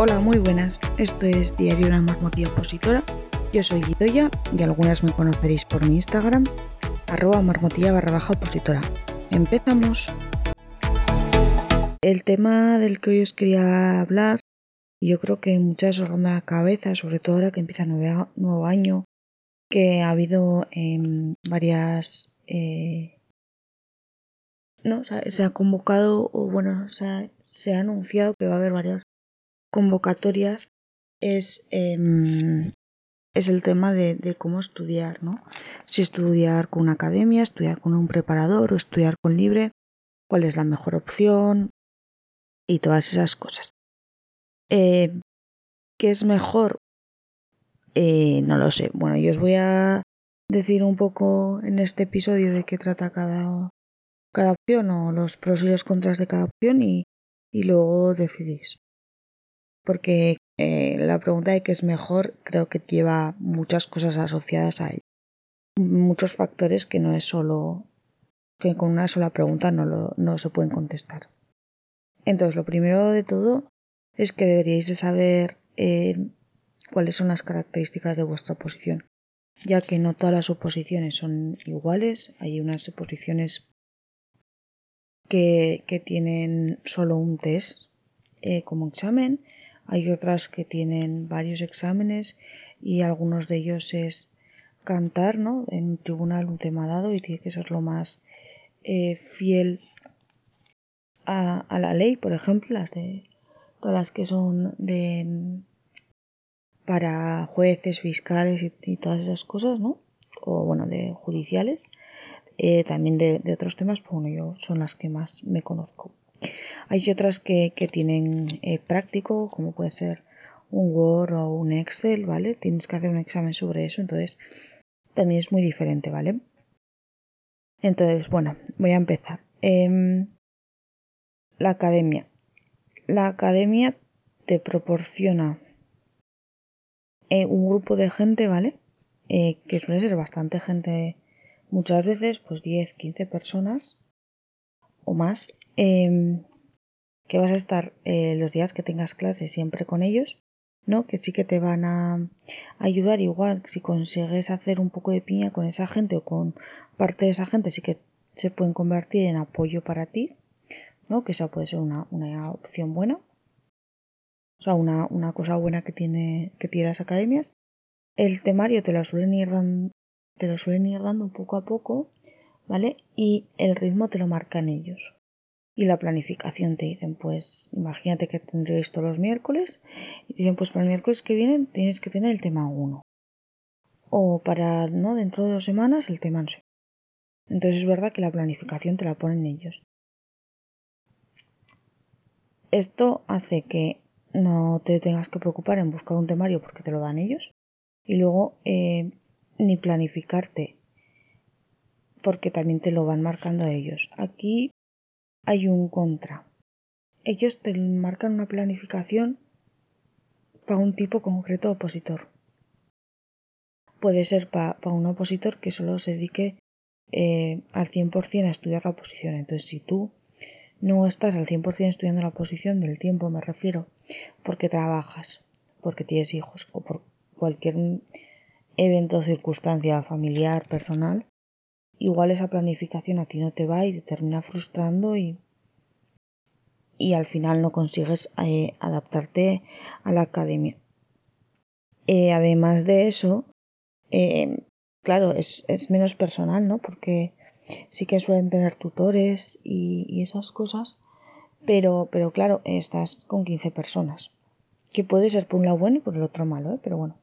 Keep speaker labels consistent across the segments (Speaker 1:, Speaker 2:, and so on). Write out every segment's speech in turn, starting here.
Speaker 1: Hola, muy buenas. Esto es Diario de una Marmotilla Opositora. Yo soy Lidoya y algunas me conoceréis por mi Instagram, arroba marmotilla barra baja opositora. Empezamos. El tema del que hoy os quería hablar, yo creo que muchas os ronda la cabeza, sobre todo ahora que empieza nuevo, nuevo año, que ha habido eh, varias... Eh, no, se, ha convocado, o bueno, se ha anunciado que va a haber varias convocatorias es, eh, es el tema de, de, cómo estudiar, ¿no? Si estudiar con una academia, estudiar con un preparador o estudiar con libre, cuál es la mejor opción y todas esas cosas. Eh, ¿Qué es mejor? Eh, no lo sé. Bueno, yo os voy a decir un poco en este episodio de qué trata cada, cada opción o los pros y los contras de cada opción y luego decidís porque eh, la pregunta de qué es mejor creo que lleva muchas cosas asociadas a ello. Muchos factores que no es solo que con una sola pregunta no, se pueden contestar. Entonces, lo primero de todo es que deberíais de saber eh, cuáles son las características de vuestra oposición, ya que no todas las oposiciones son iguales. Hay unas oposiciones que, que tienen solo un test eh, como examen hay otras que tienen varios exámenes y algunos de ellos es cantar, ¿no? En un tribunal un tema dado y tiene que ser lo más eh, fiel a, la ley, por ejemplo, las de todas las que son de para jueces, fiscales y, y todas esas cosas, ¿no? O bueno, de judiciales. Eh, también de, de, otros temas, pues bueno, yo son las que más me conozco. Hay otras que, que tienen eh, práctico, como puede ser un Word o un Excel, ¿vale? Tienes que hacer un examen sobre eso, entonces también es muy diferente, ¿vale? Entonces, bueno, voy a empezar. Eh, la academia. La academia te proporciona eh, un grupo de gente, ¿vale? Eh, que suele ser bastante gente, muchas veces, pues 10, 15 personas o más, eh, que vas a estar eh, los días que tengas clase siempre con ellos, ¿no? Que sí que te van a ayudar igual si consigues hacer un poco de piña con esa gente o con parte de esa gente, sí que se pueden convertir en apoyo para ti, ¿no? Que esa puede ser una, una opción buena. O sea, una, una cosa buena que tiene, que tiene las academias. El temario te lo suelen ir dando, te lo suelen ir dando poco a poco, ¿vale? Y el ritmo te lo marcan ellos y la planificación te dicen, pues imagínate que tendréis todos los miércoles y dicen, pues para el miércoles que viene tienes que tener el tema 1. O para, ¿no? Dentro de dos semanas el tema no sé. Entonces es verdad que la planificación te la ponen ellos. Esto hace que no te tengas que preocupar en buscar un temario porque te lo dan ellos y luego eh, ni planificarte porque también te lo van marcando ellos. Aquí hay un contra. Ellos te marcan una planificación para un tipo concreto opositor. Puede ser para pa un opositor que solo se dedique eh, al 100% a estudiar la oposición. Entonces, si tú no estás al 100% estudiando la oposición del tiempo, me refiero, porque trabajas, porque tienes hijos o por cualquier evento circunstancia familiar, personal, igual esa planificación a ti no te va y te termina frustrando y, y al final no consigues eh, adaptarte a la academia. Eh, además de eso, eh, claro, es, es, menos personal, ¿no? Porque sí que suelen tener tutores y, y esas cosas, pero, pero claro, estás con 15 personas, que puede ser por un lado bueno y por el otro malo, pero bueno,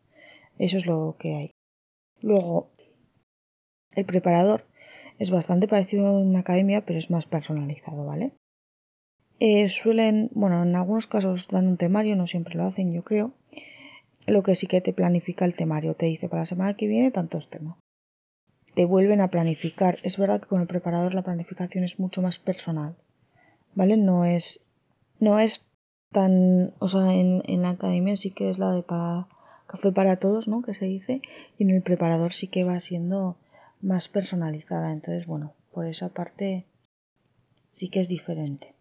Speaker 1: eso es lo que hay. Luego, el preparador es bastante parecido a una academia, pero es más personalizado, ¿vale? Eh, suelen, bueno, en algunos casos dan un temario, no siempre lo hacen, yo creo. Lo que sí que te planifica el temario, te dice para la semana que viene tantos temas. Te vuelven a planificar. Es verdad que con el preparador la planificación es mucho más personal, ¿vale? No es, no es tan, o sea, en, en la academia sí que es la de café para todos, ¿no? Que se dice, y en el preparador sí que va siendo más personalizada. Entonces, bueno, por esa parte sí que es diferente.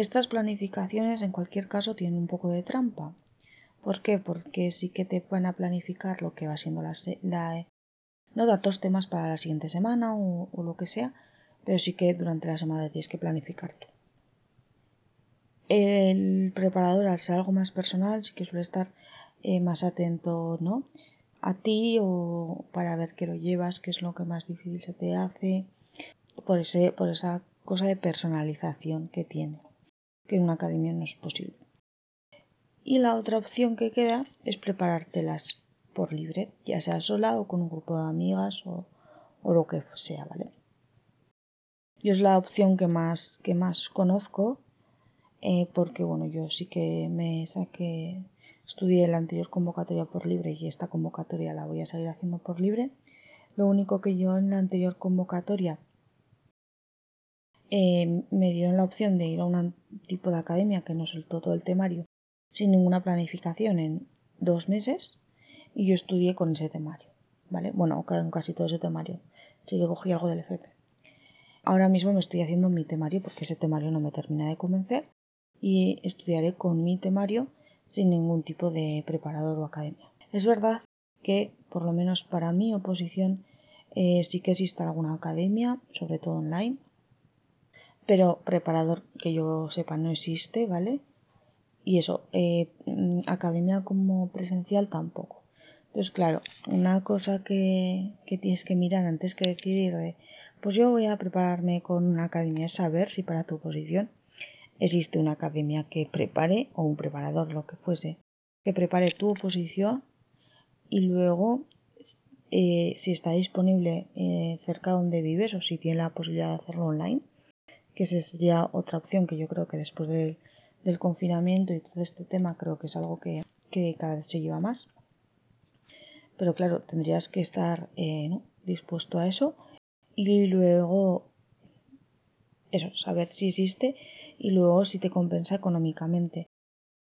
Speaker 1: estas planificaciones en cualquier caso tienen un poco de trampa. ¿Por qué? Porque sí que te van a planificar lo que va siendo la, la no datos temas para la siguiente semana o, lo que sea, pero sí que durante la semana tienes que planificar tú. El preparador, al ser algo más personal, sí que suele estar eh, más atento, ¿no? A ti o para ver qué lo llevas, qué es lo que más difícil se te hace, por, ese, por esa cosa de personalización que tiene, que en una academia no es posible. Y la otra opción que queda es preparártelas por libre, ya sea sola o con un grupo de amigas o, lo que sea, ¿vale? Yo es la opción que más, que más conozco, eh, porque bueno, yo sí que me saqué, estudié la anterior convocatoria por libre y esta convocatoria la voy a seguir haciendo por libre. Lo único que yo en la anterior convocatoria eh, me dieron la opción de ir a un tipo de academia que no soltó todo el temario sin ninguna planificación en dos meses y yo estudié con ese temario, ¿vale? Bueno, casi todo ese temario. Sí que cogí algo del FP. Ahora mismo me estoy haciendo mi temario porque ese temario no me termina de convencer y estudiaré con mi temario sin ningún tipo de preparador o academia. Es verdad que, por lo menos para mi oposición, eh, sí que existe alguna academia, sobre todo online, pero preparador que yo sepa no existe, ¿vale? Y eso, eh, academia como presencial tampoco. Entonces, claro, una cosa que, tienes que mirar antes que decidir de, pues yo voy a prepararme con una academia es saber si para tu posición existe una academia que prepare, o un preparador, lo que fuese, que prepare tu oposición y luego eh, si está disponible eh, cerca donde vives o si tiene la posibilidad de hacerlo online, que esa sería otra opción que yo creo que después del, confinamiento y todo este tema creo que es algo que, que cada vez se lleva más. Pero claro, tendrías que estar eh, dispuesto a eso y luego eso, saber si existe y luego si te compensa económicamente.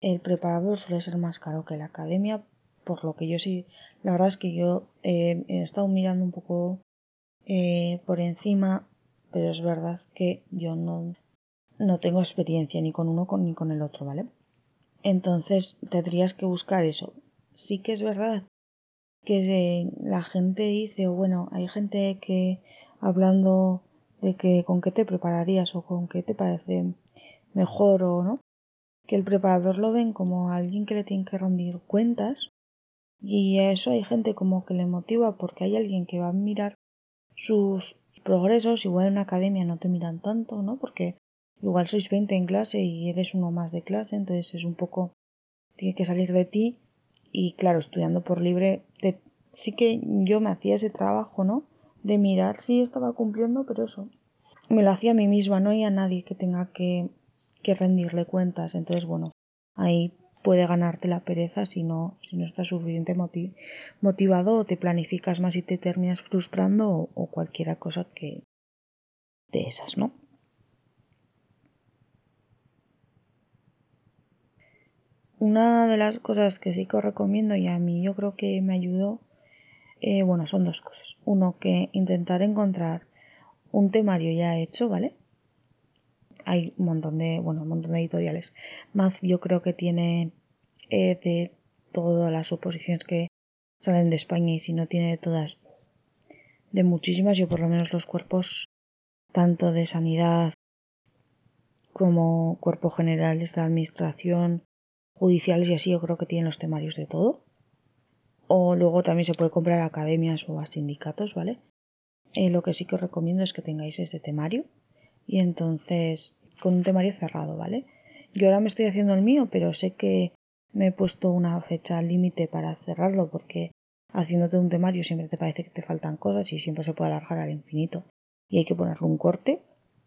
Speaker 1: El preparador suele ser más caro que la academia, por lo que yo sí, la verdad es que yo eh, he estado mirando un poco eh, por encima, pero es verdad que yo no, no tengo experiencia ni con uno ni con el otro, ¿vale? Entonces tendrías que buscar eso. Sí que es verdad que la gente dice, o bueno, hay gente que hablando de que con qué te prepararías o con qué te parece mejor o no, que el preparador lo ven como alguien que le tiene que rendir cuentas y a eso hay gente como que le motiva porque hay alguien que va a mirar sus progresos, igual en una academia no te miran tanto, ¿no? Porque igual sois 20 en clase y eres uno más de clase, entonces es un poco, tiene que salir de ti y claro, estudiando por libre, sí que yo me hacía ese trabajo, ¿no? De mirar si estaba cumpliendo, pero eso, me lo hacía a mí misma, no hay a nadie que tenga que, que rendirle cuentas. Entonces, bueno, ahí puede ganarte la pereza si no, si no estás suficiente motivado o te planificas más y te terminas frustrando o, o cualquiera cosa que de esas, ¿no? Una de las cosas que sí que os recomiendo y a mí yo creo que me ayudó, eh, bueno, son dos cosas. Uno, que intentar encontrar un temario ya hecho, ¿vale? Hay un montón de, bueno, un montón de editoriales. Más yo creo que tiene eh, de todas las oposiciones que salen de España y si no tiene de todas, de muchísimas, yo por lo menos los cuerpos, tanto de sanidad como cuerpo general de administración, judiciales y así yo creo que tienen los temarios de todo. O luego también se puede comprar a academias o a sindicatos, ¿vale? Eh, lo que sí que os recomiendo es que tengáis ese temario y entonces con un temario cerrado, ¿vale? Yo ahora me estoy haciendo el mío, pero sé que me he puesto una fecha límite para cerrarlo porque haciéndote un temario siempre te parece que te faltan cosas y siempre se puede alargar al infinito y hay que ponerle un corte.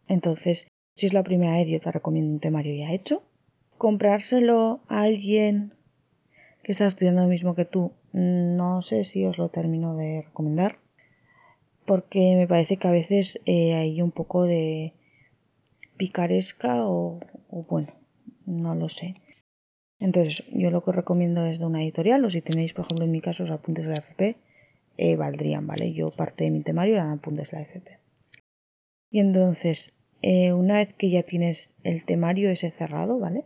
Speaker 1: Entonces, si es la primera vez, yo te recomiendo un temario ya hecho comprárselo a alguien que está estudiando lo mismo que tú, no sé si os lo termino de recomendar, porque me parece que a veces eh, hay un poco de picaresca o, bueno, no lo sé. Entonces, yo lo que os recomiendo es de una editorial, o si tenéis, por ejemplo, en mi caso, los apuntes de la FP, eh, valdrían, ¿vale? Yo parte de mi temario eran apuntes de la FP. Y entonces, eh, una vez que ya tienes el temario ese cerrado, ¿vale?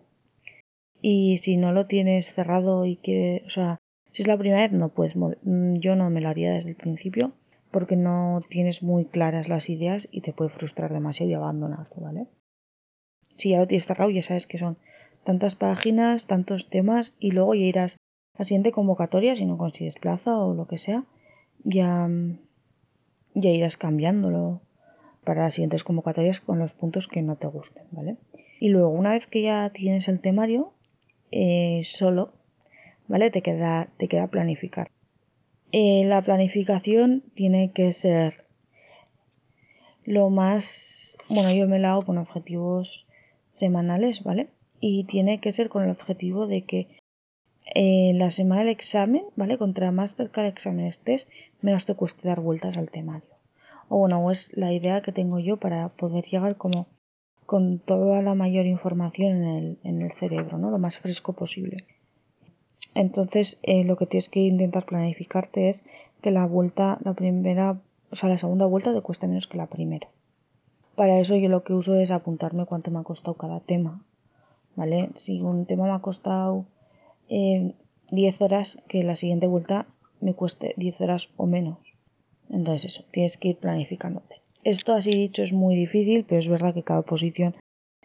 Speaker 1: Y si no lo tienes cerrado y quieres, o sea, si es la primera vez, no puedes, mm, yo no me lo haría desde el principio porque no tienes muy claras las ideas y te puede frustrar demasiado y abandonarte, ¿vale? Si ya lo tienes cerrado, ya sabes que son tantas páginas, tantos temas y luego ya irás a la siguiente convocatoria, si no consigues plaza o lo que sea, ya, ya irás cambiándolo para las siguientes convocatorias con los puntos que no te gusten, ¿vale? Y luego, una vez que ya tienes el temario, eh, solo, ¿vale? Te queda, te queda planificar. Eh, la planificación tiene que ser lo más, bueno, yo me la hago con objetivos semanales, ¿vale? Y tiene que ser con el objetivo de que eh, la semana del examen, ¿vale? Contra más cerca del examen estés, menos te cueste dar vueltas al temario. O bueno, es la idea que tengo yo para poder llegar como con toda la mayor información en el, en el cerebro, ¿no? Lo más fresco posible. Entonces, eh, lo que tienes que intentar planificarte es que la vuelta, la primera, o sea, la segunda vuelta te cueste menos que la primera. Para eso yo lo que uso es apuntarme cuánto me ha costado cada tema, ¿vale? Si un tema me ha costado eh, 10 horas, que la siguiente vuelta me cueste 10 horas o menos. Entonces eso, tienes que ir planificándote. Esto así dicho es muy difícil, pero es verdad que cada posición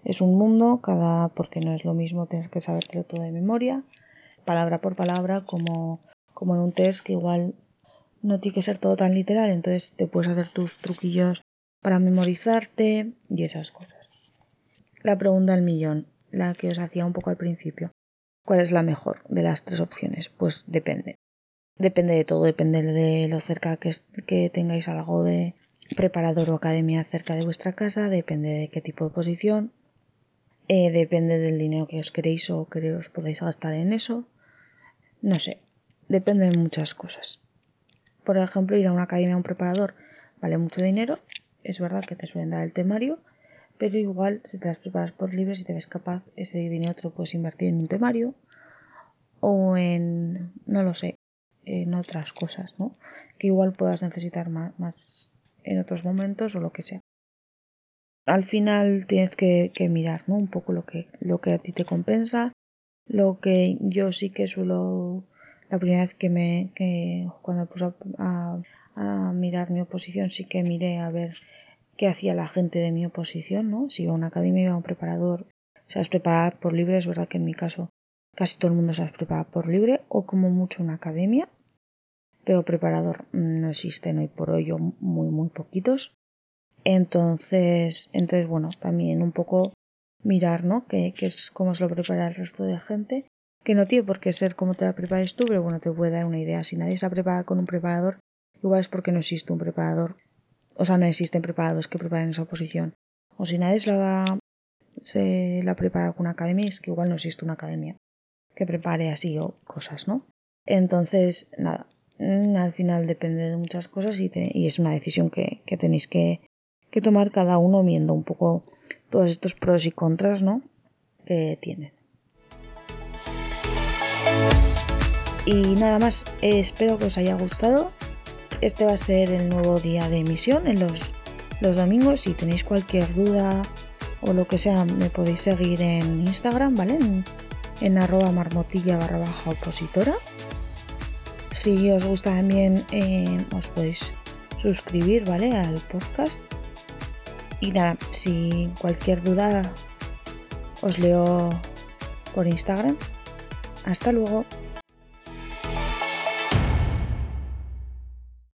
Speaker 1: es un mundo, cada porque no es lo mismo tener que sabértelo todo de memoria palabra por palabra como, como en un test que igual no tiene que ser todo tan literal, entonces te puedes hacer tus truquillos para memorizarte y esas cosas. La pregunta del millón, la que os hacía un poco al principio. ¿Cuál es la mejor de las tres opciones? Pues depende. Depende de todo, depende de lo cerca que, que tengáis algo de preparador o academia cerca de vuestra casa, depende de qué tipo de posición, eh, depende del dinero que os queréis o que os podáis gastar en eso. No sé, depende de muchas cosas. Por ejemplo, ir a una academia a un preparador vale mucho dinero. Es verdad que te suelen dar el temario, pero igual si te las preparas por libre, si te ves capaz, ese dinero te lo puedes invertir en un temario o en, no lo sé, en otras cosas, ¿no? Que igual puedas necesitar más en otros momentos o lo que sea al final tienes que, mirar, ¿no? Un poco lo que, lo que a ti te compensa. Lo que yo sí que suelo, la primera vez que me, que cuando puse a, mirar mi oposición, sí que miré a ver qué hacía la gente de mi oposición, ¿no? Si iba a una academia, iba a un preparador, se las preparaba por libre, es verdad que en mi caso casi todo el mundo se las prepara por libre o como mucho una academia, pero preparador no existe hoy por hoy, muy, muy poquitos. Entonces, entonces bueno, también un poco mirar, ¿no? Que, es cómo se lo prepara el resto de gente, que no tiene por qué ser como te la prepares tú, pero bueno, te puede dar una idea. Si nadie se la prepara con un preparador, igual es porque no existe un preparador. O sea, no existen preparadores que preparen esa posición. O si nadie se la, prepara con una academia, es que igual no existe una academia que prepare así o cosas, ¿no? Entonces, nada, mm, al final depende de muchas cosas y, y es una decisión que, que tenéis que, que tomar cada uno viendo un poco todos estos pros y contras, ¿no? Que tienen. Y nada más, espero que os haya gustado. Este va a ser el nuevo día de emisión en los, domingos. Si tenéis cualquier duda o lo que sea, me podéis seguir en Instagram, ¿vale? En, arroba marmotilla barra baja opositora. Si os gusta también, eh, os podéis suscribir, ¿vale? Al podcast y nada, si cualquier duda os leo por Instagram. Hasta luego.